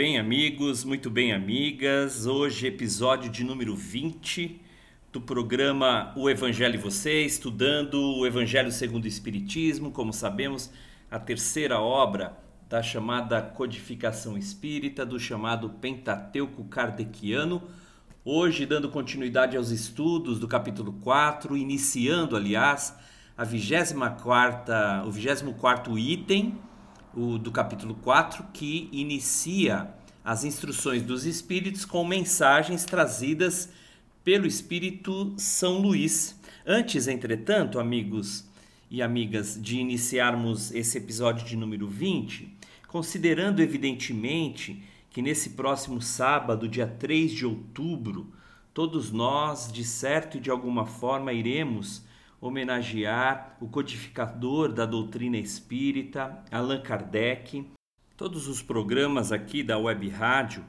Bem, amigos, muito bem, amigas. Hoje, episódio de número 20 do programa O Evangelho e Você, estudando o Evangelho segundo o Espiritismo, como sabemos, a terceira obra da chamada codificação espírita, do chamado Pentateuco Kardeciano. Hoje, dando continuidade aos estudos do capítulo 4, iniciando, aliás, a 24 o 24 item o do capítulo 4, que inicia as instruções dos espíritos com mensagens trazidas pelo espírito São Luís. Antes, entretanto, amigos e amigas, de iniciarmos esse episódio de número 20, considerando evidentemente que nesse próximo sábado, dia 3 de outubro, todos nós, de certo e de alguma forma, iremos homenagear o codificador da doutrina espírita, Allan Kardec. Todos os programas aqui da Web Rádio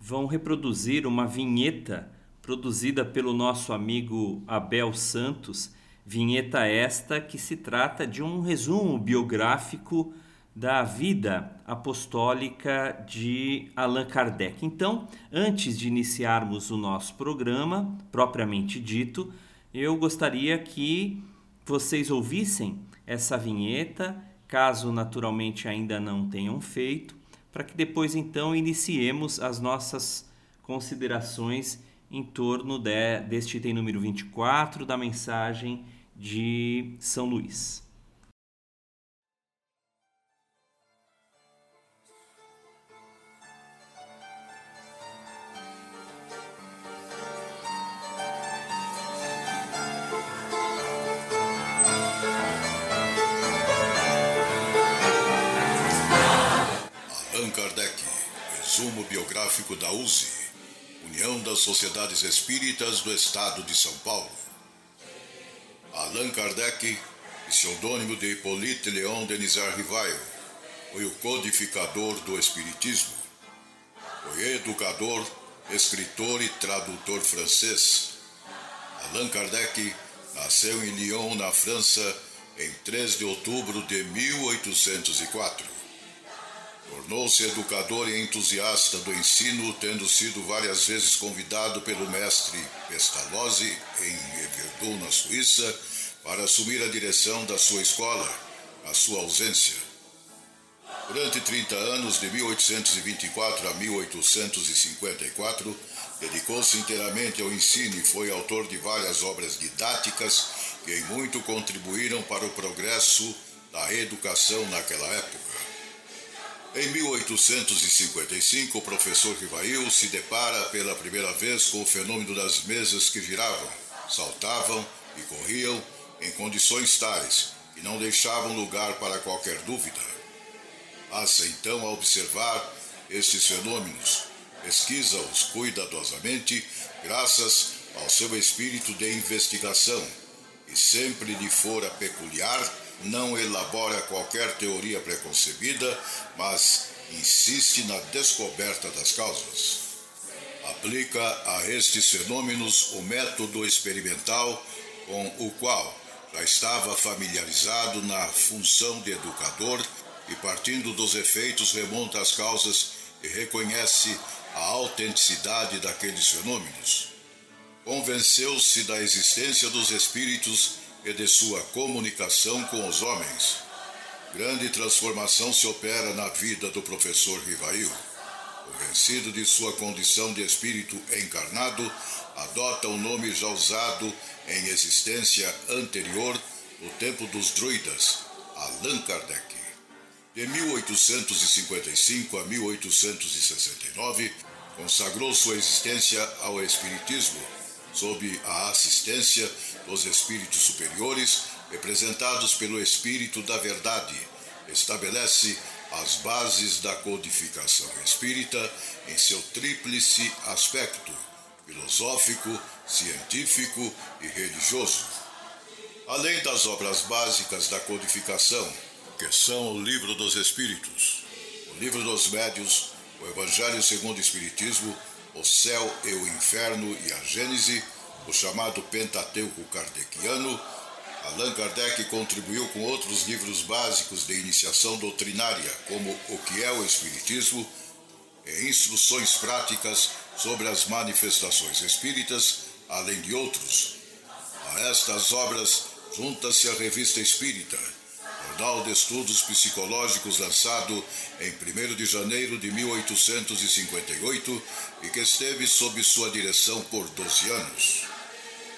vão reproduzir uma vinheta produzida pelo nosso amigo Abel Santos, vinheta esta que se trata de um resumo biográfico da vida apostólica de Allan Kardec. Então, antes de iniciarmos o nosso programa, propriamente dito, eu gostaria que vocês ouvissem essa vinheta, caso naturalmente ainda não tenham feito, para que depois então iniciemos as nossas considerações em torno de, deste item número 24 da mensagem de São Luís. Resumo biográfico da USE, União das Sociedades Espíritas do Estado de São Paulo. Allan Kardec, pseudônimo de Hippolyte Léon Denisard Rivail, foi o codificador do Espiritismo. Foi educador, escritor e tradutor francês. Allan Kardec nasceu em Lyon, na França, em 3 de outubro de 1804. Tornou-se educador e entusiasta do ensino, tendo sido várias vezes convidado pelo mestre Pestalozzi, em Everdun, na Suíça, para assumir a direção da sua escola, a sua ausência. Durante 30 anos, de 1824 a 1854, dedicou-se inteiramente ao ensino e foi autor de várias obras didáticas que em muito contribuíram para o progresso da educação naquela época. Em 1855, o professor Rivail se depara pela primeira vez com o fenômeno das mesas que giravam, saltavam e corriam em condições tais e não deixavam lugar para qualquer dúvida. Passa então a observar estes fenômenos, pesquisa-os cuidadosamente, graças ao seu espírito de investigação, e sempre lhe fora peculiar, não elabora qualquer teoria preconcebida, mas insiste na descoberta das causas. Aplica a estes fenômenos o método experimental com o qual já estava familiarizado na função de educador e, partindo dos efeitos, remonta às causas e reconhece a autenticidade daqueles fenômenos. Convenceu-se da existência dos espíritos e de sua comunicação com os homens. Grande transformação se opera na vida do professor Rivail. Convencido de sua condição de espírito encarnado, adota o nome já usado em existência anterior, no tempo dos druidas, Allan Kardec. De 1855 a 1869, consagrou sua existência ao Espiritismo, sob a assistência dos espíritos superiores, representados pelo Espírito da Verdade. Estabelece as bases da codificação espírita em seu tríplice aspecto filosófico, científico e religioso. Além das obras básicas da codificação, que são o Livro dos Espíritos, o Livro dos Médios, o Evangelho segundo o Espiritismo, o Céu e o Inferno e a Gênese, o chamado Pentateuco Kardeciano, Allan Kardec contribuiu com outros livros básicos de iniciação doutrinária, como O que é o Espiritismo e Instruções Práticas sobre as Manifestações Espíritas, além de outros. A estas obras junta-se a Revista Espírita, Jornal de Estudos Psicológicos lançado em 1 de janeiro de 1858 e que esteve sob sua direção por 12 anos.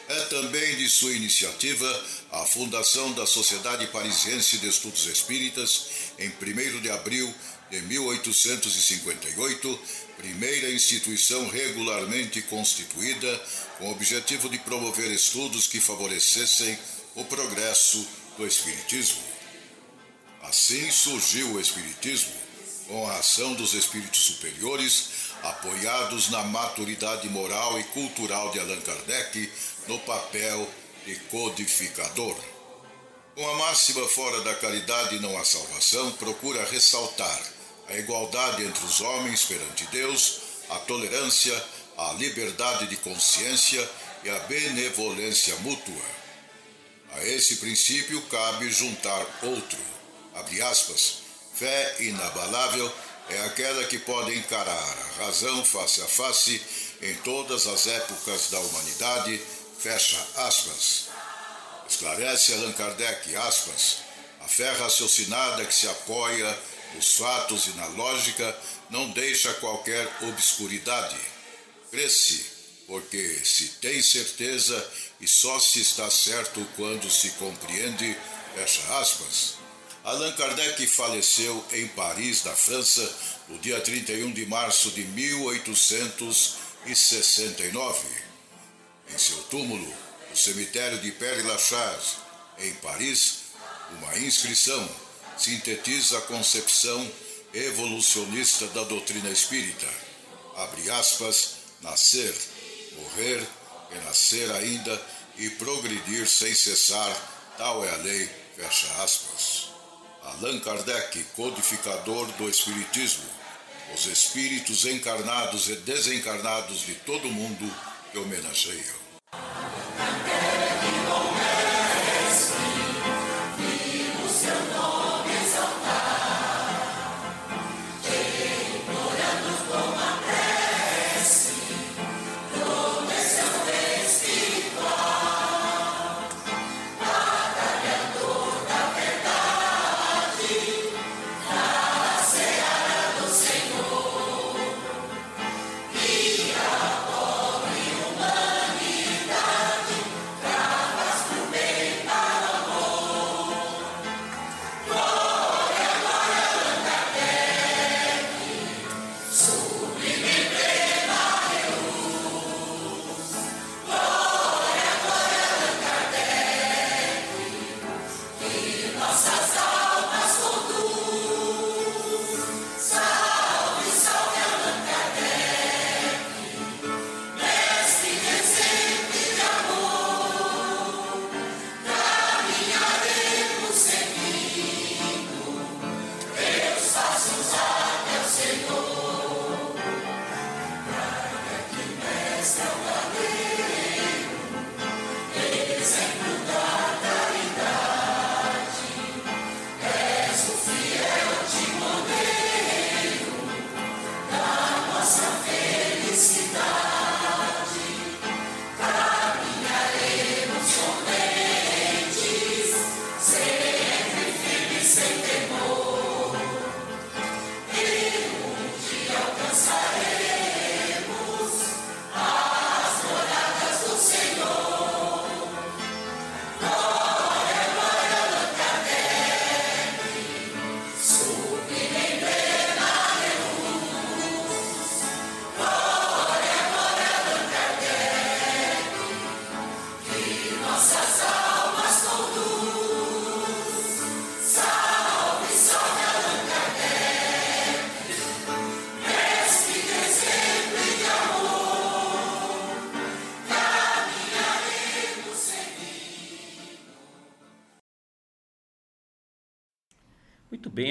É também de sua iniciativa a fundação da Sociedade Parisiense de Estudos Espíritas em 1 de abril de 1858, primeira instituição regularmente constituída com o objetivo de promover estudos que favorecessem o progresso do Espiritismo. Assim surgiu o Espiritismo, com a ação dos espíritos superiores, apoiados na maturidade moral e cultural de Allan Kardec no papel de codificador. Com a máxima fora da caridade não há salvação, procura ressaltar a igualdade entre os homens perante Deus, a tolerância, a liberdade de consciência e a benevolência mútua. A esse princípio cabe juntar outro, abre aspas, fé inabalável é aquela que pode encarar a razão face a face em todas as épocas da humanidade, fecha aspas. Esclarece Allan Kardec, aspas, a fé raciocinada que se apoia nos fatos e na lógica não deixa qualquer obscuridade. Cresce, porque se tem certeza e só se está certo quando se compreende, fecha aspas. Allan Kardec faleceu em Paris, na França, no dia 31 de março de 1869. Em seu túmulo, no cemitério de Père Lachaise, em Paris, uma inscrição sintetiza a concepção evolucionista da doutrina espírita. Abre aspas, nascer, morrer, renascer ainda e progredir sem cessar, tal é a lei, fecha aspas. Allan Kardec, codificador do Espiritismo, os espíritos encarnados e desencarnados de todo o mundo que homenageiam.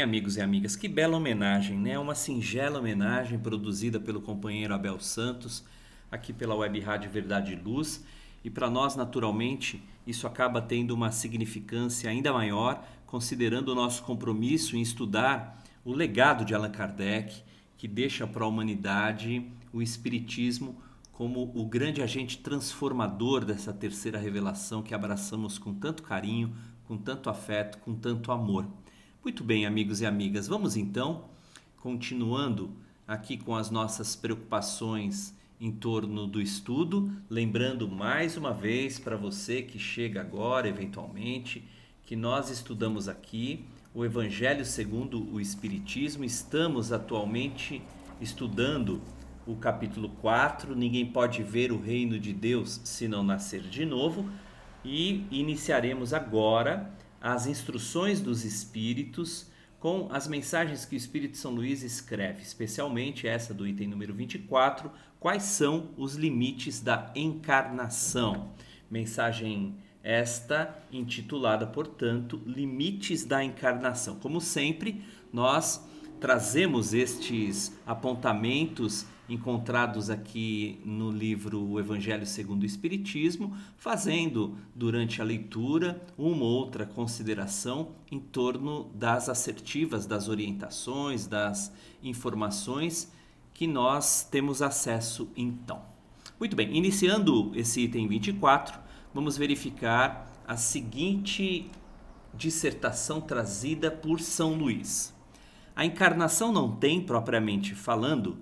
Amigos e amigas. Que bela homenagem, né? Uma singela homenagem produzida pelo companheiro Abel Santos, aqui pela Web Rádio Verdade e Luz. E para nós, naturalmente, isso acaba tendo uma significância ainda maior, considerando o nosso compromisso em estudar o legado de Allan Kardec, que deixa para a humanidade o Espiritismo como o grande agente transformador dessa terceira revelação que abraçamos com tanto carinho, com tanto afeto, com tanto amor. Muito bem, amigos e amigas, vamos então, continuando aqui com as nossas preocupações em torno do estudo, lembrando mais uma vez para você que chega agora, eventualmente, que nós estudamos aqui o Evangelho segundo o Espiritismo, estamos atualmente estudando o capítulo 4, ninguém pode ver o reino de Deus se não nascer de novo, e iniciaremos agora as instruções dos Espíritos com as mensagens que o Espírito São Luís escreve, especialmente essa do item número 24, quais são os limites da encarnação. Mensagem esta intitulada, portanto, Limites da Encarnação. Como sempre, nós trazemos estes apontamentos encontrados aqui no livro O Evangelho segundo o Espiritismo, fazendo durante a leitura uma ou outra consideração em torno das assertivas, das orientações, das informações que nós temos acesso então. Muito bem, iniciando esse item 24, vamos verificar a seguinte dissertação trazida por São Luís. A encarnação não tem, propriamente falando,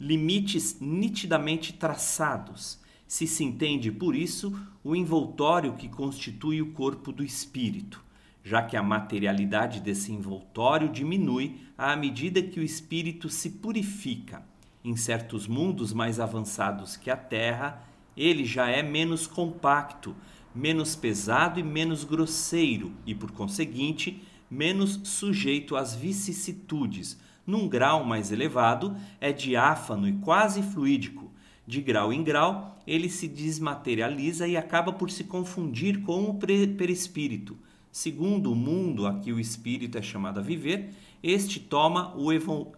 limites nitidamente traçados, se se entende por isso o envoltório que constitui o corpo do espírito, já que a materialidade desse envoltório diminui à medida que o espírito se purifica. Em certos mundos mais avançados que a Terra, ele já é menos compacto, menos pesado e menos grosseiro, e por conseguinte, menos sujeito às vicissitudes num grau mais elevado, é diáfano e quase fluídico. De grau em grau, ele se desmaterializa e acaba por se confundir com o perispírito. Segundo o mundo a que o espírito é chamado a viver, este toma o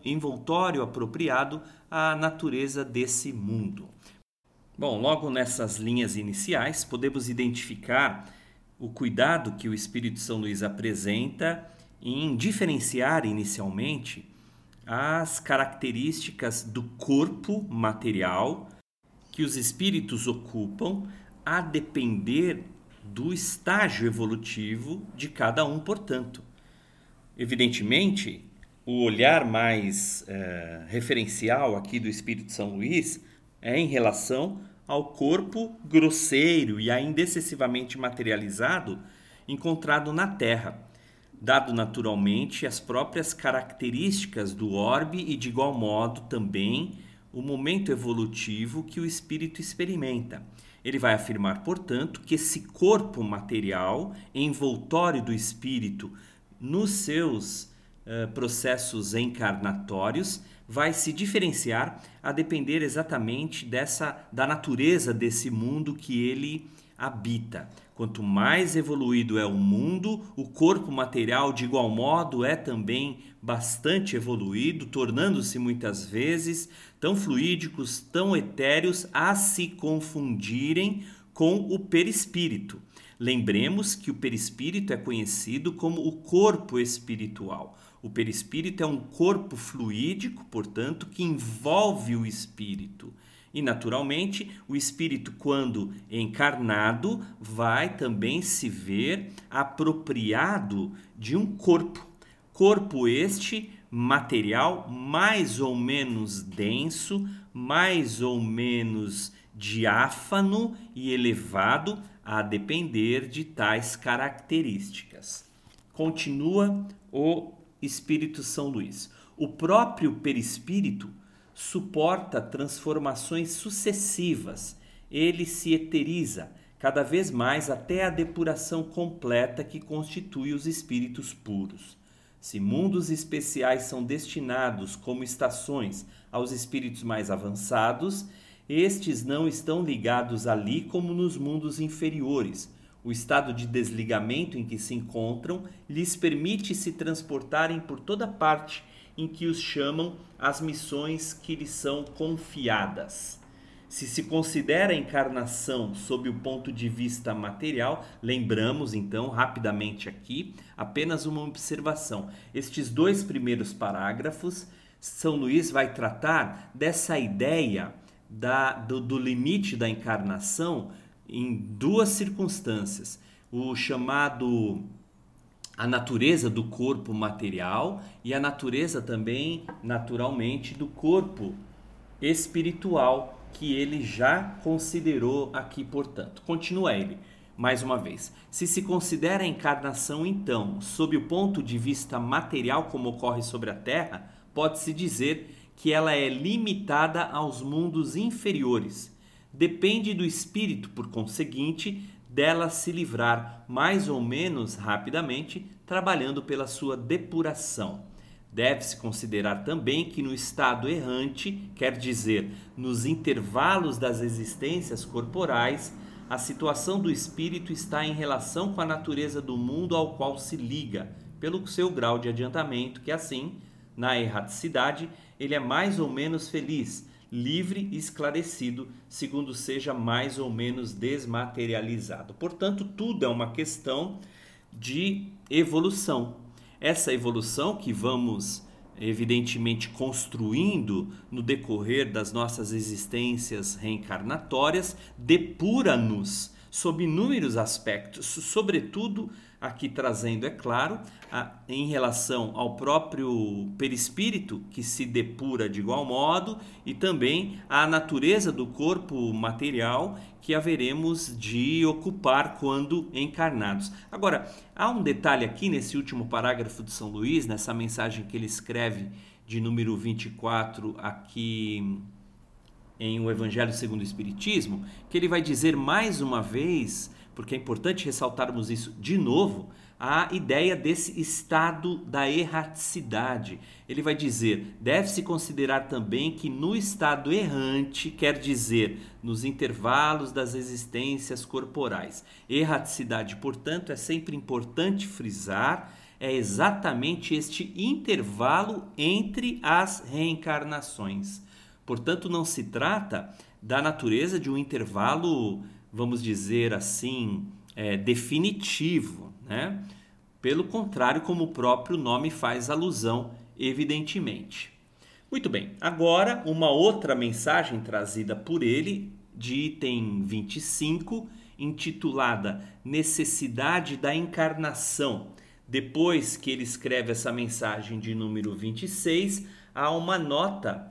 envoltório apropriado à natureza desse mundo. Bom, logo nessas linhas iniciais, podemos identificar o cuidado que o Espírito São Luís apresenta em diferenciar inicialmente as características do corpo material que os espíritos ocupam a depender do estágio evolutivo de cada um, portanto. Evidentemente, o olhar mais é, referencial aqui do Espírito São Luís é em relação ao corpo grosseiro e ainda excessivamente materializado encontrado na Terra dado naturalmente as próprias características do orbe e, de igual modo, também o momento evolutivo que o espírito experimenta. Ele vai afirmar, portanto, que esse corpo material, envoltório do espírito, nos seus uh, processos encarnatórios, vai se diferenciar a depender exatamente dessa da natureza desse mundo que ele habita. Quanto mais evoluído é o mundo, o corpo material, de igual modo, é também bastante evoluído, tornando-se muitas vezes tão fluídicos, tão etéreos, a se confundirem com o perispírito. Lembremos que o perispírito é conhecido como o corpo espiritual. O perispírito é um corpo fluídico, portanto, que envolve o espírito. E, naturalmente, o espírito, quando encarnado, vai também se ver apropriado de um corpo. Corpo este material mais ou menos denso, mais ou menos diáfano e elevado, a depender de tais características. Continua o Espírito São Luís. O próprio perispírito suporta transformações sucessivas. Ele se eteriza cada vez mais até a depuração completa que constitui os espíritos puros. Se mundos especiais são destinados como estações aos espíritos mais avançados, estes não estão ligados ali como nos mundos inferiores. O estado de desligamento em que se encontram lhes permite se transportarem por toda parte em que os chamam as missões que lhes são confiadas. Se se considera a encarnação sob o ponto de vista material, lembramos então rapidamente aqui apenas uma observação. Estes dois primeiros parágrafos, São Luís vai tratar dessa ideia da, do, do limite da encarnação em duas circunstâncias: o chamado a natureza do corpo material e a natureza também, naturalmente, do corpo espiritual que ele já considerou aqui, portanto. Continua ele, mais uma vez. Se se considera a encarnação, então, sob o ponto de vista material, como ocorre sobre a Terra, pode-se dizer que ela é limitada aos mundos inferiores. Depende do espírito, por conseguinte, dela se livrar mais ou menos rapidamente, trabalhando pela sua depuração. Deve-se considerar também que no estado errante, quer dizer, nos intervalos das existências corporais, a situação do espírito está em relação com a natureza do mundo ao qual se liga, pelo seu grau de adiantamento, que assim, na erraticidade, ele é mais ou menos feliz, livre e esclarecido, segundo seja mais ou menos desmaterializado. Portanto, tudo é uma questão de evolução essa evolução que vamos evidentemente construindo no decorrer das nossas existências reencarnatórias, depura-nos sob inúmeros aspectos, sobretudo aqui trazendo, é claro, a, em relação ao próprio perispírito, que se depura de igual modo, e também a natureza do corpo material que haveremos de ocupar quando encarnados. Agora, há um detalhe aqui nesse último parágrafo de São Luís, nessa mensagem que ele escreve de número 24 aqui em O Evangelho segundo o Espiritismo, que ele vai dizer mais uma vez porque é importante ressaltarmos isso de novo, a ideia desse estado da erraticidade. Ele vai dizer: deve-se considerar também que no estado errante, quer dizer, nos intervalos das existências corporais. Erraticidade, portanto, é sempre importante frisar, é exatamente este intervalo entre as reencarnações. Portanto, não se trata da natureza de um intervalo vamos dizer assim, é, definitivo, né? Pelo contrário, como o próprio nome faz alusão, evidentemente. Muito bem, agora uma outra mensagem trazida por ele, de item 25, intitulada Necessidade da Encarnação. Depois que ele escreve essa mensagem de número 26, há uma nota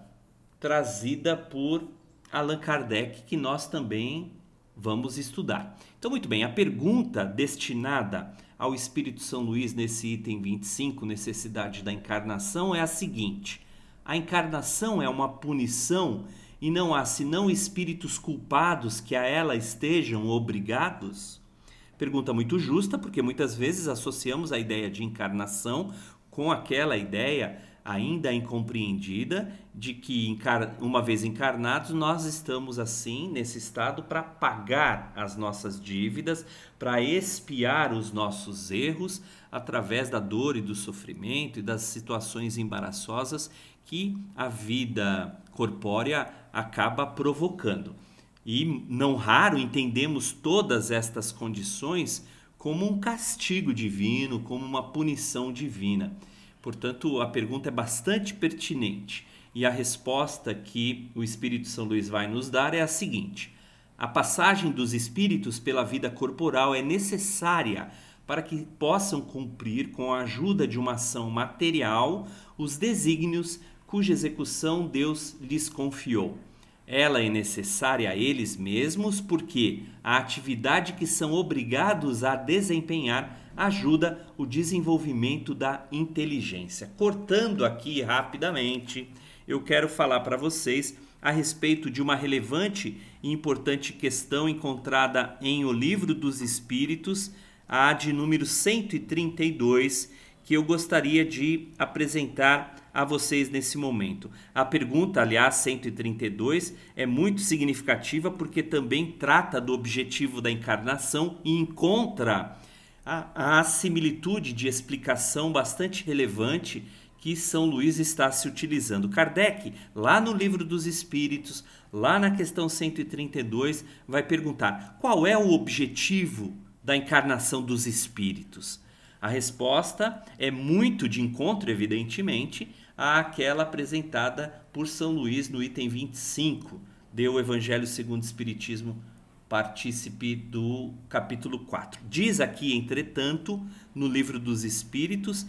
trazida por Allan Kardec que nós também vamos estudar. Então, muito bem, a pergunta destinada ao Espírito São Luís nesse item 25, necessidade da encarnação, é a seguinte: a encarnação é uma punição e não há senão espíritos culpados que a ela estejam obrigados? Pergunta muito justa, porque muitas vezes associamos a ideia de encarnação com aquela ideia ainda incompreendida de que, uma vez encarnados, nós estamos assim, nesse estado, para pagar as nossas dívidas, para expiar os nossos erros através da dor e do sofrimento e das situações embaraçosas que a vida corpórea acaba provocando. E não raro entendemos todas estas condições como um castigo divino, como uma punição divina. Portanto, a pergunta é bastante pertinente e a resposta que o Espírito São Luís vai nos dar é a seguinte: a passagem dos espíritos pela vida corporal é necessária para que possam cumprir, com a ajuda de uma ação material, os desígnios cuja execução Deus lhes confiou. Ela é necessária a eles mesmos porque a atividade que são obrigados a desempenhar ajuda o desenvolvimento da inteligência. Cortando aqui rapidamente, eu quero falar para vocês a respeito de uma relevante e importante questão encontrada em O Livro dos Espíritos, a de número 132, que eu gostaria de apresentar a vocês nesse momento. A pergunta, aliás, 132, é muito significativa porque também trata do objetivo da encarnação e encontra a, a similitude de explicação bastante relevante que São Luís está se utilizando. Kardec, lá no Livro dos Espíritos, lá na questão 132, vai perguntar: qual é o objetivo da encarnação dos espíritos? A resposta é muito de encontro, evidentemente, àquela apresentada por São Luís no item 25 do Evangelho segundo o Espiritismo, partícipe do capítulo 4. Diz aqui, entretanto, no Livro dos Espíritos,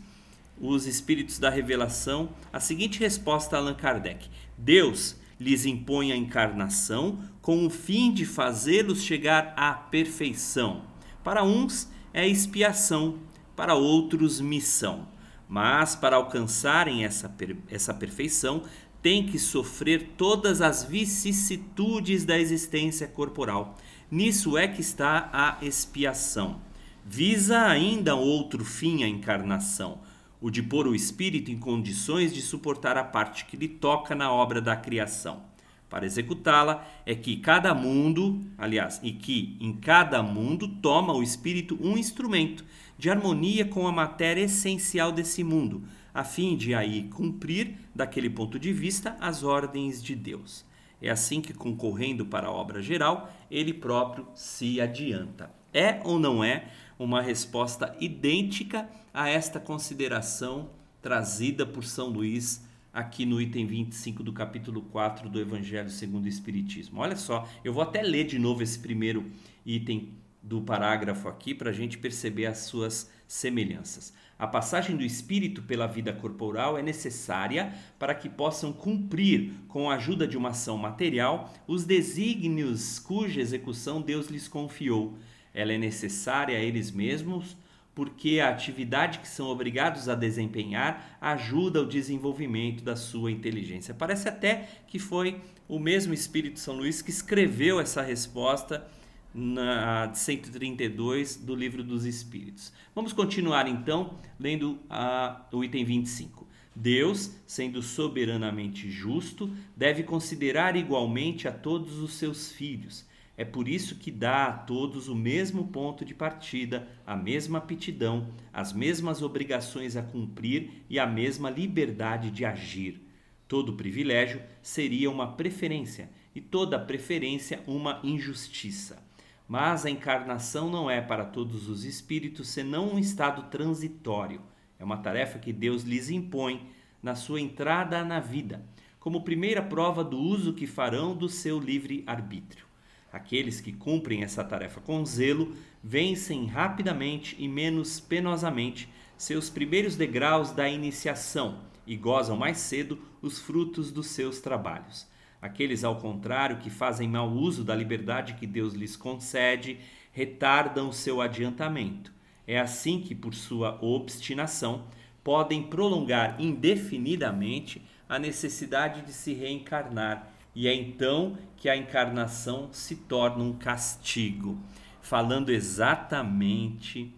os espíritos da revelação, a seguinte resposta a Allan Kardec: Deus lhes impõe a encarnação com o fim de fazê-los chegar à perfeição. Para uns é expiação, para outros missão. Mas para alcançarem essa, essa perfeição, tem que sofrer todas as vicissitudes da existência corporal. Nisso é que está a expiação. Visa ainda outro fim a encarnação o de pôr o espírito em condições de suportar a parte que lhe toca na obra da criação. Para executá-la é que cada mundo, aliás, e que em cada mundo toma o espírito um instrumento de harmonia com a matéria essencial desse mundo, a fim de aí cumprir, daquele ponto de vista, as ordens de Deus. É assim que, concorrendo para a obra geral, ele próprio se adianta. É ou não é uma resposta idêntica a esta consideração trazida por São Luís aqui no item 25 do capítulo 4 do Evangelho segundo o Espiritismo. Olha só, eu vou até ler de novo esse primeiro item do parágrafo aqui para a gente perceber as suas semelhanças. A passagem do espírito pela vida corporal é necessária para que possam cumprir, com a ajuda de uma ação material, os desígnios cuja execução Deus lhes confiou. Ela é necessária a eles mesmos porque a atividade que são obrigados a desempenhar ajuda o desenvolvimento da sua inteligência. Parece até que foi o mesmo Espírito São Luís que escreveu essa resposta na 132 do Livro dos Espíritos. Vamos continuar então lendo a, o item 25. Deus, sendo soberanamente justo, deve considerar igualmente a todos os seus filhos é por isso que dá a todos o mesmo ponto de partida, a mesma aptidão, as mesmas obrigações a cumprir e a mesma liberdade de agir. Todo privilégio seria uma preferência e toda preferência uma injustiça. Mas a encarnação não é para todos os espíritos senão um estado transitório. É uma tarefa que Deus lhes impõe na sua entrada na vida, como primeira prova do uso que farão do seu livre arbítrio. Aqueles que cumprem essa tarefa com zelo vencem rapidamente e menos penosamente seus primeiros degraus da iniciação e gozam mais cedo os frutos dos seus trabalhos. Aqueles, ao contrário, que fazem mau uso da liberdade que Deus lhes concede, retardam o seu adiantamento. É assim que, por sua obstinação, podem prolongar indefinidamente a necessidade de se reencarnar e é então que a encarnação se torna um castigo, falando exatamente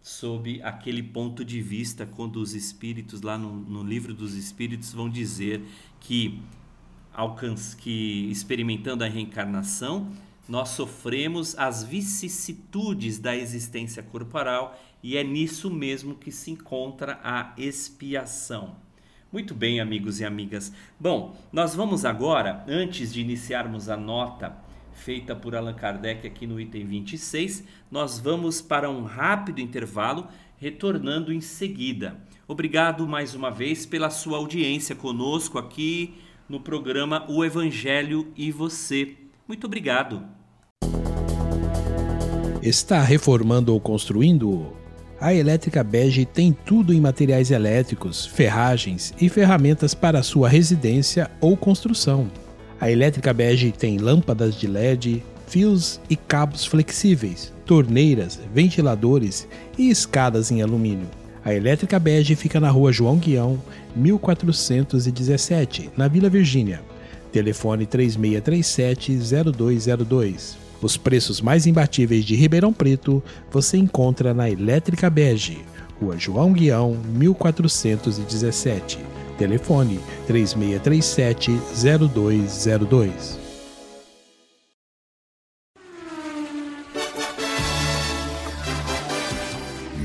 sob aquele ponto de vista quando os espíritos lá no, no livro dos espíritos vão dizer que alcance que experimentando a reencarnação nós sofremos as vicissitudes da existência corporal e é nisso mesmo que se encontra a expiação. Muito bem, amigos e amigas. Bom, nós vamos agora, antes de iniciarmos a nota feita por Allan Kardec aqui no item 26, nós vamos para um rápido intervalo, retornando em seguida. Obrigado mais uma vez pela sua audiência conosco aqui no programa O Evangelho e Você. Muito obrigado. Está reformando ou construindo? A Elétrica Bege tem tudo em materiais elétricos, ferragens e ferramentas para sua residência ou construção. A Elétrica Bege tem lâmpadas de LED, fios e cabos flexíveis, torneiras, ventiladores e escadas em alumínio. A Elétrica Bege fica na rua João Guião, 1417, na Vila Virgínia. Telefone 3637-0202. Os preços mais imbatíveis de Ribeirão Preto você encontra na Elétrica Bege, Rua João Guião, 1417. Telefone 3637 0202.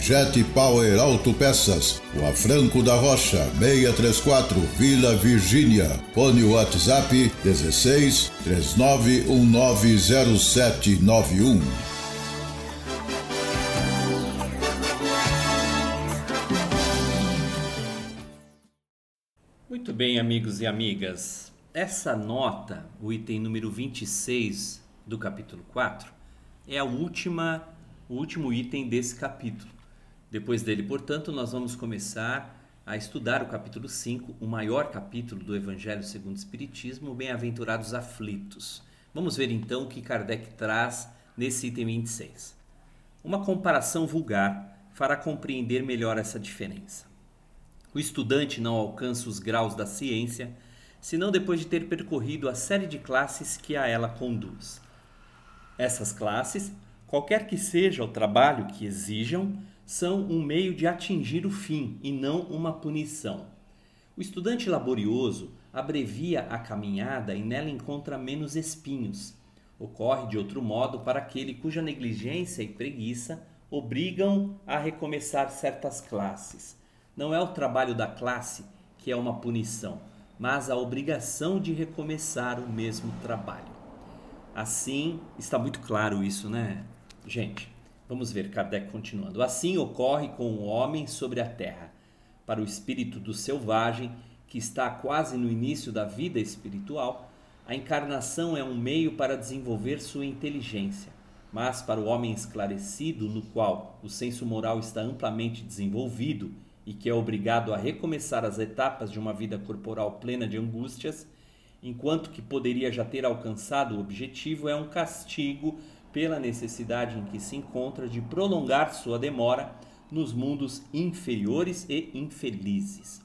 Jet Power Autopeças, Rua Franco da Rocha, 634, Vila Virgínia. Fone WhatsApp 16 39190791. Muito bem, amigos e amigas. Essa nota, o item número 26 do capítulo 4, é a última, o último item desse capítulo. Depois dele, portanto, nós vamos começar a estudar o capítulo 5, o maior capítulo do Evangelho segundo o Espiritismo, Bem-aventurados aflitos. Vamos ver então o que Kardec traz nesse item 26. Uma comparação vulgar fará compreender melhor essa diferença. O estudante não alcança os graus da ciência senão depois de ter percorrido a série de classes que a ela conduz. Essas classes, qualquer que seja o trabalho que exijam, são um meio de atingir o fim e não uma punição. O estudante laborioso abrevia a caminhada e nela encontra menos espinhos. Ocorre de outro modo para aquele cuja negligência e preguiça obrigam a recomeçar certas classes. Não é o trabalho da classe que é uma punição, mas a obrigação de recomeçar o mesmo trabalho. Assim, está muito claro isso, né, gente? Vamos ver Kardec continuando. Assim ocorre com o homem sobre a terra. Para o espírito do selvagem, que está quase no início da vida espiritual, a encarnação é um meio para desenvolver sua inteligência. Mas para o homem esclarecido, no qual o senso moral está amplamente desenvolvido e que é obrigado a recomeçar as etapas de uma vida corporal plena de angústias, enquanto que poderia já ter alcançado o objetivo, é um castigo pela necessidade em que se encontra de prolongar sua demora nos mundos inferiores e infelizes.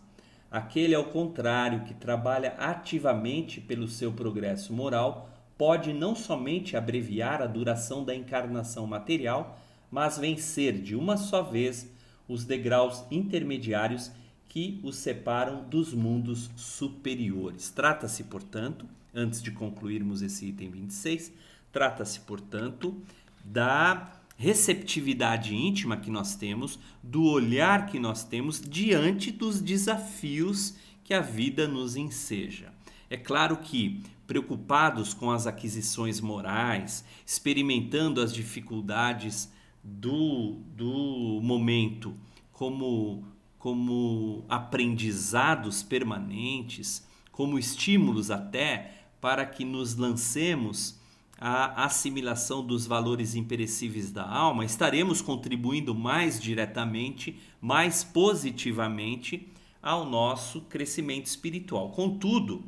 Aquele, ao contrário, que trabalha ativamente pelo seu progresso moral, pode não somente abreviar a duração da encarnação material, mas vencer de uma só vez os degraus intermediários que os separam dos mundos superiores. Trata-se, portanto, antes de concluirmos esse item 26, Trata-se, portanto, da receptividade íntima que nós temos, do olhar que nós temos diante dos desafios que a vida nos enseja. É claro que, preocupados com as aquisições morais, experimentando as dificuldades do, do momento como, como aprendizados permanentes, como estímulos até para que nos lancemos a assimilação dos valores imperecíveis da alma, estaremos contribuindo mais diretamente, mais positivamente ao nosso crescimento espiritual. Contudo,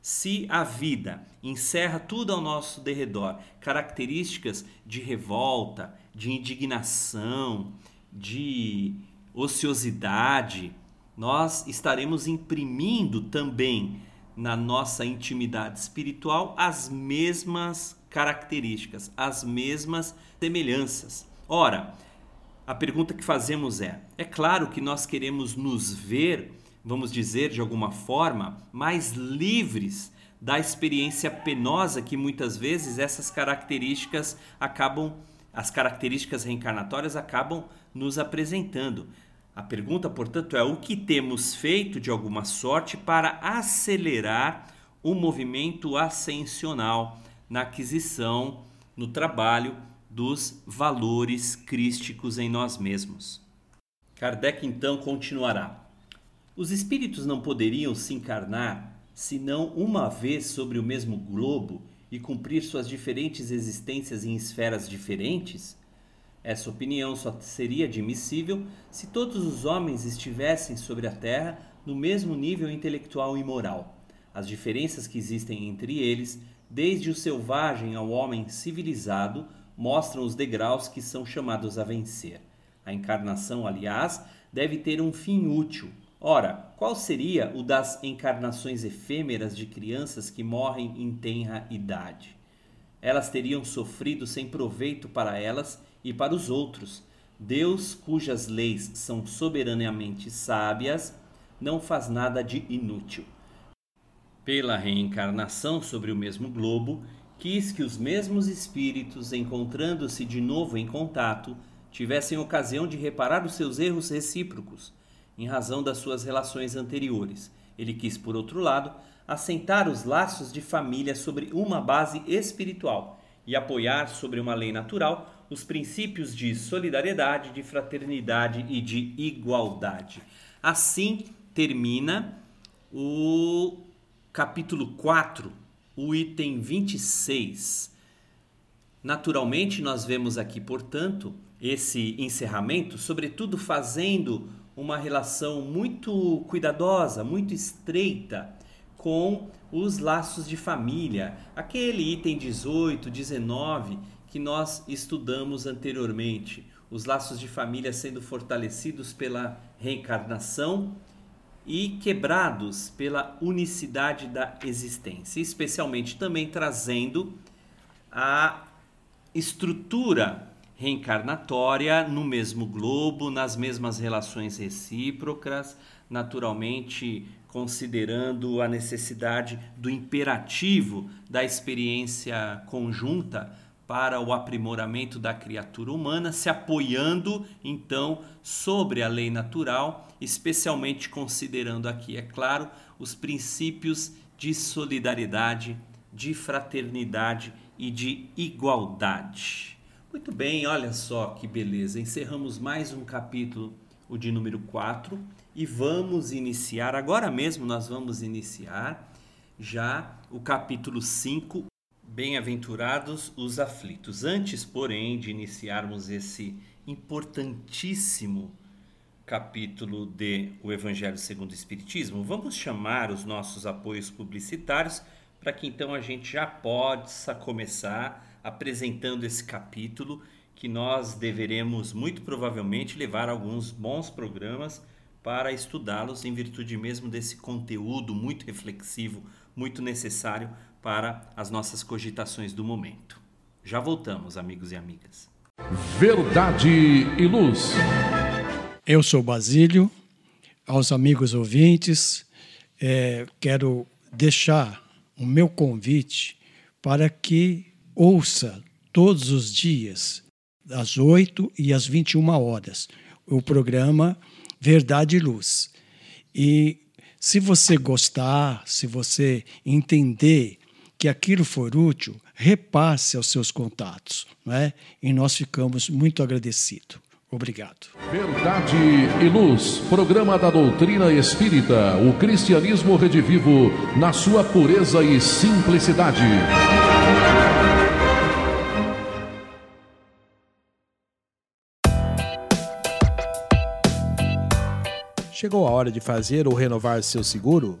se a vida encerra tudo ao nosso derredor, características de revolta, de indignação, de ociosidade, nós estaremos imprimindo também na nossa intimidade espiritual as mesmas características, as mesmas semelhanças. Ora, a pergunta que fazemos é: é claro que nós queremos nos ver, vamos dizer de alguma forma, mais livres da experiência penosa que muitas vezes essas características acabam, as características reencarnatórias acabam nos apresentando. A pergunta, portanto, é o que temos feito de alguma sorte para acelerar o movimento ascensional na aquisição, no trabalho dos valores crísticos em nós mesmos. Kardec então continuará: Os espíritos não poderiam se encarnar senão uma vez sobre o mesmo globo e cumprir suas diferentes existências em esferas diferentes? Essa opinião só seria admissível se todos os homens estivessem sobre a Terra no mesmo nível intelectual e moral. As diferenças que existem entre eles, desde o selvagem ao homem civilizado, mostram os degraus que são chamados a vencer. A encarnação, aliás, deve ter um fim útil. Ora, qual seria o das encarnações efêmeras de crianças que morrem em tenra idade? Elas teriam sofrido sem proveito para elas e para os outros. Deus, cujas leis são soberanamente sábias, não faz nada de inútil. Pela reencarnação sobre o mesmo globo, quis que os mesmos espíritos, encontrando-se de novo em contato, tivessem ocasião de reparar os seus erros recíprocos, em razão das suas relações anteriores. Ele quis, por outro lado, assentar os laços de família sobre uma base espiritual e apoiar sobre uma lei natural os princípios de solidariedade, de fraternidade e de igualdade. Assim termina o capítulo 4, o item 26. Naturalmente, nós vemos aqui, portanto, esse encerramento, sobretudo fazendo uma relação muito cuidadosa, muito estreita com os laços de família. Aquele item 18, 19 que nós estudamos anteriormente, os laços de família sendo fortalecidos pela reencarnação e quebrados pela unicidade da existência, especialmente também trazendo a estrutura reencarnatória no mesmo globo, nas mesmas relações recíprocas, naturalmente considerando a necessidade do imperativo da experiência conjunta para o aprimoramento da criatura humana, se apoiando então sobre a lei natural, especialmente considerando aqui, é claro, os princípios de solidariedade, de fraternidade e de igualdade. Muito bem, olha só que beleza. Encerramos mais um capítulo, o de número 4, e vamos iniciar, agora mesmo nós vamos iniciar já o capítulo 5, Bem-aventurados os aflitos. Antes, porém, de iniciarmos esse importantíssimo capítulo de O Evangelho segundo o Espiritismo, vamos chamar os nossos apoios publicitários para que então a gente já possa começar apresentando esse capítulo que nós deveremos muito provavelmente levar alguns bons programas para estudá-los em virtude mesmo desse conteúdo muito reflexivo, muito necessário para as nossas cogitações do momento. Já voltamos, amigos e amigas. Verdade e Luz. Eu sou Basílio, aos amigos ouvintes, é, quero deixar o meu convite para que ouça todos os dias, às 8 e às 21 horas, o programa Verdade e Luz. E se você gostar, se você entender que aquilo for útil, repasse aos seus contatos. Não é? E nós ficamos muito agradecidos. Obrigado. Verdade e Luz, programa da doutrina espírita, o cristianismo redivivo na sua pureza e simplicidade. Chegou a hora de fazer ou renovar seu seguro?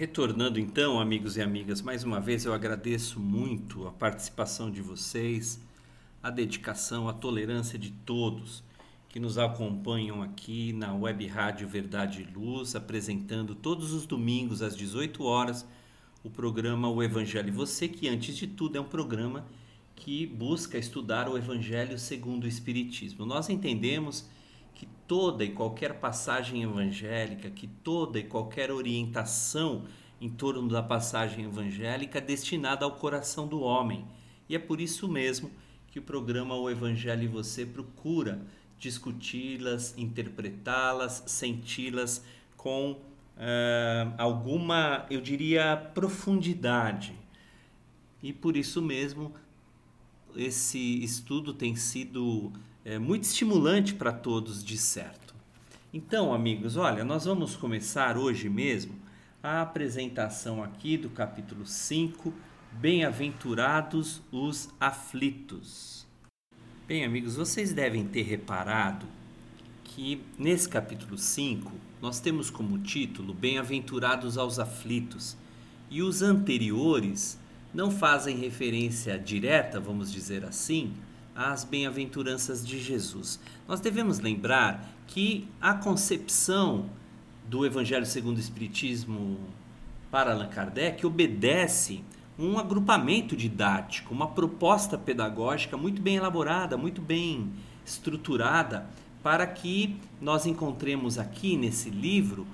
Retornando então, amigos e amigas, mais uma vez eu agradeço muito a participação de vocês, a dedicação, a tolerância de todos que nos acompanham aqui na Web Rádio Verdade e Luz, apresentando todos os domingos às 18 horas o programa O Evangelho e Você, que antes de tudo é um programa que busca estudar o Evangelho segundo o Espiritismo. Nós entendemos toda e qualquer passagem evangélica, que toda e qualquer orientação em torno da passagem evangélica é destinada ao coração do homem. E é por isso mesmo que o programa O Evangelho e Você procura discuti-las, interpretá-las, senti-las com uh, alguma, eu diria, profundidade. E por isso mesmo esse estudo tem sido é, muito estimulante para todos, de certo. Então, amigos, olha, nós vamos começar hoje mesmo a apresentação aqui do capítulo 5, Bem-aventurados os aflitos. Bem, amigos, vocês devem ter reparado que nesse capítulo 5 nós temos como título Bem-aventurados aos aflitos e os anteriores não fazem referência direta, vamos dizer assim, às bem-aventuranças de Jesus. Nós devemos lembrar que a concepção do Evangelho segundo o Espiritismo para Allan Kardec obedece um agrupamento didático, uma proposta pedagógica muito bem elaborada, muito bem estruturada, para que nós encontremos aqui nesse livro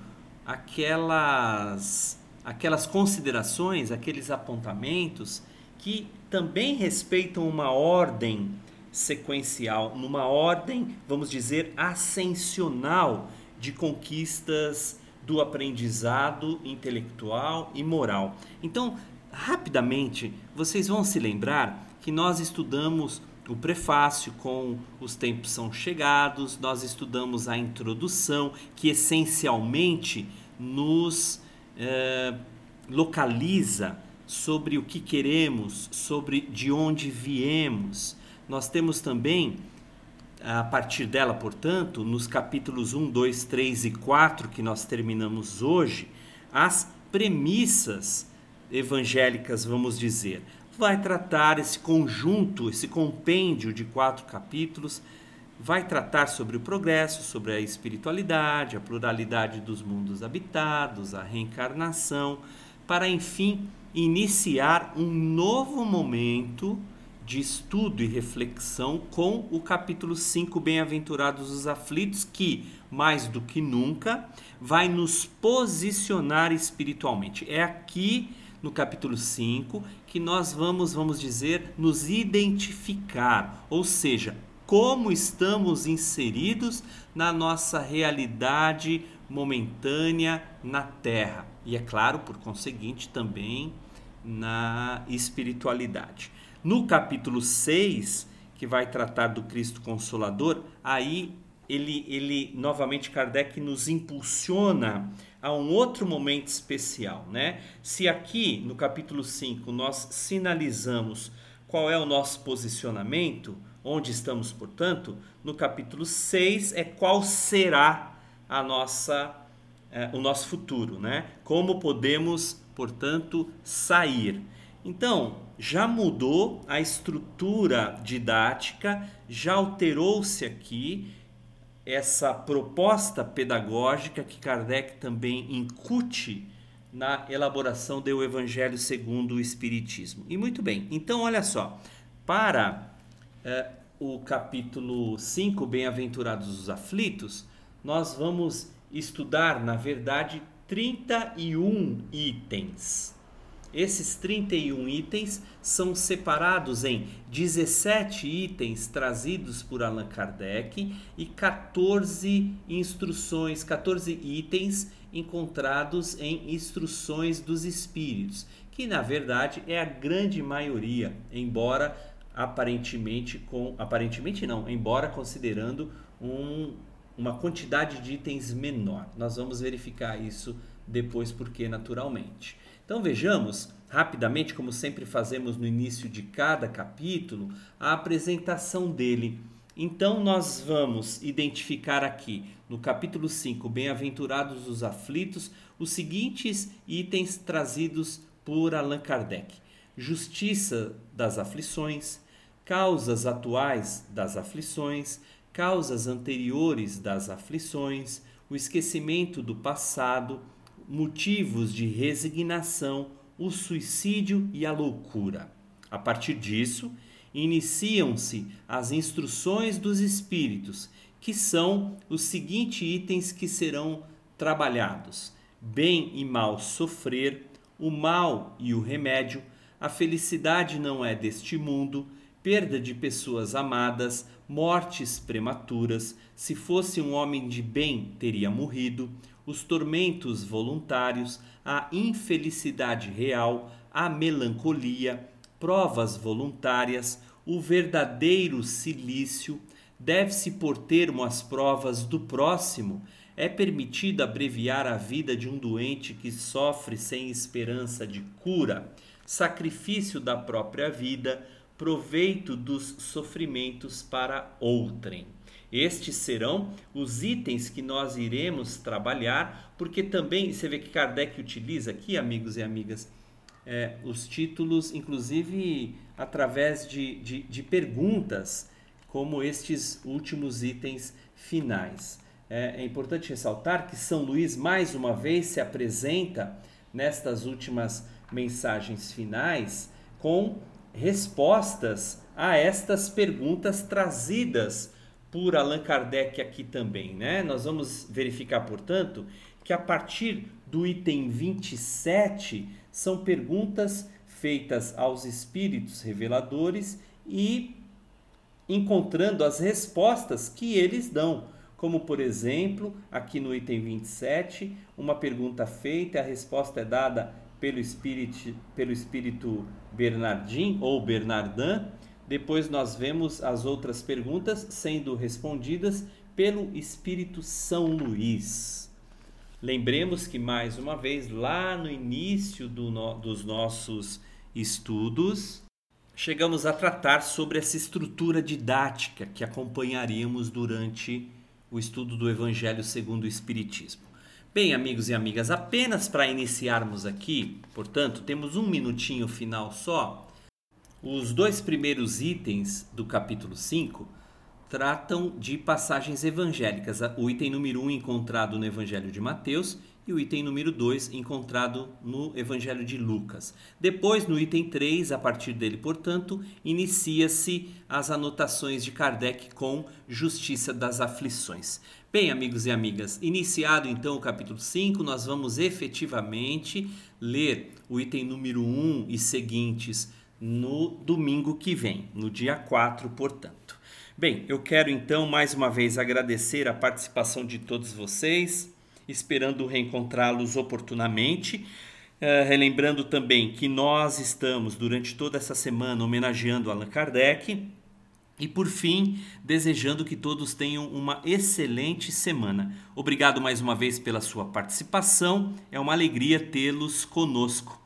aquelas aquelas considerações, aqueles apontamentos que também respeitam uma ordem sequencial, numa ordem, vamos dizer, ascensional de conquistas do aprendizado intelectual e moral. Então, rapidamente, vocês vão se lembrar que nós estudamos o prefácio com os tempos são chegados, nós estudamos a introdução, que essencialmente nos é, localiza sobre o que queremos, sobre de onde viemos. Nós temos também, a partir dela, portanto, nos capítulos 1, 2, 3 e 4, que nós terminamos hoje, as premissas evangélicas, vamos dizer. Vai tratar esse conjunto, esse compêndio de quatro capítulos vai tratar sobre o progresso, sobre a espiritualidade, a pluralidade dos mundos habitados, a reencarnação, para enfim iniciar um novo momento de estudo e reflexão com o capítulo 5, Bem-aventurados os aflitos, que, mais do que nunca, vai nos posicionar espiritualmente. É aqui no capítulo 5 que nós vamos, vamos dizer, nos identificar, ou seja, como estamos inseridos na nossa realidade momentânea na Terra. E é claro, por conseguinte, também na espiritualidade. No capítulo 6, que vai tratar do Cristo Consolador, aí ele, ele novamente Kardec nos impulsiona a um outro momento especial, né? Se aqui no capítulo 5 nós sinalizamos qual é o nosso posicionamento, onde estamos, portanto, no capítulo 6 é qual será a nossa é, o nosso futuro, né? Como podemos, portanto, sair. Então, já mudou a estrutura didática, já alterou-se aqui essa proposta pedagógica que Kardec também incute na elaboração do Evangelho segundo o Espiritismo. E muito bem, então olha só, para é, o capítulo 5, Bem-aventurados os aflitos, nós vamos estudar, na verdade, 31 itens. Esses 31 itens são separados em 17 itens trazidos por Allan Kardec e 14 instruções, 14 itens encontrados em instruções dos espíritos, que na verdade é a grande maioria, embora aparentemente com aparentemente não, embora considerando um, uma quantidade de itens menor. Nós vamos verificar isso depois porque naturalmente. Então vejamos rapidamente, como sempre fazemos no início de cada capítulo, a apresentação dele. Então nós vamos identificar aqui no capítulo 5, Bem-aventurados os aflitos, os seguintes itens trazidos por Allan Kardec: justiça das aflições, causas atuais das aflições, causas anteriores das aflições, o esquecimento do passado, motivos de resignação, o suicídio e a loucura. A partir disso, iniciam-se as instruções dos espíritos, que são os seguintes itens que serão trabalhados: bem e mal sofrer, o mal e o remédio, a felicidade não é deste mundo, perda de pessoas amadas, mortes prematuras, se fosse um homem de bem, teria morrido, os tormentos voluntários, a infelicidade real, a melancolia, provas voluntárias, o verdadeiro silício, deve-se por termo as provas do próximo, é permitido abreviar a vida de um doente que sofre sem esperança de cura, sacrifício da própria vida, proveito dos sofrimentos para outrem. Estes serão os itens que nós iremos trabalhar, porque também você vê que Kardec utiliza aqui, amigos e amigas, é, os títulos, inclusive através de, de, de perguntas, como estes últimos itens finais. É, é importante ressaltar que São Luís, mais uma vez, se apresenta nestas últimas mensagens finais com respostas a estas perguntas trazidas por Allan Kardec aqui também, né? Nós vamos verificar, portanto, que a partir do item 27 são perguntas feitas aos espíritos reveladores e encontrando as respostas que eles dão. Como, por exemplo, aqui no item 27, uma pergunta feita, a resposta é dada pelo espírito, pelo espírito Bernardim ou Bernardin. Depois nós vemos as outras perguntas sendo respondidas pelo espírito São Luís. Lembremos que, mais uma vez, lá no início do no, dos nossos estudos, chegamos a tratar sobre essa estrutura didática que acompanharíamos durante o estudo do Evangelho segundo o Espiritismo. Bem, amigos e amigas, apenas para iniciarmos aqui, portanto, temos um minutinho final só. Os dois primeiros itens do capítulo 5 tratam de passagens evangélicas. O item número 1 um encontrado no Evangelho de Mateus e o item número 2 encontrado no Evangelho de Lucas. Depois, no item 3, a partir dele, portanto, inicia-se as anotações de Kardec com Justiça das Aflições. Bem, amigos e amigas, iniciado então o capítulo 5, nós vamos efetivamente ler o item número 1 e seguintes no domingo que vem, no dia 4, portanto. Bem, eu quero então mais uma vez agradecer a participação de todos vocês, esperando reencontrá-los oportunamente. Uh, relembrando também que nós estamos, durante toda essa semana, homenageando Allan Kardec e por fim, desejando que todos tenham uma excelente semana. Obrigado mais uma vez pela sua participação. É uma alegria tê-los conosco.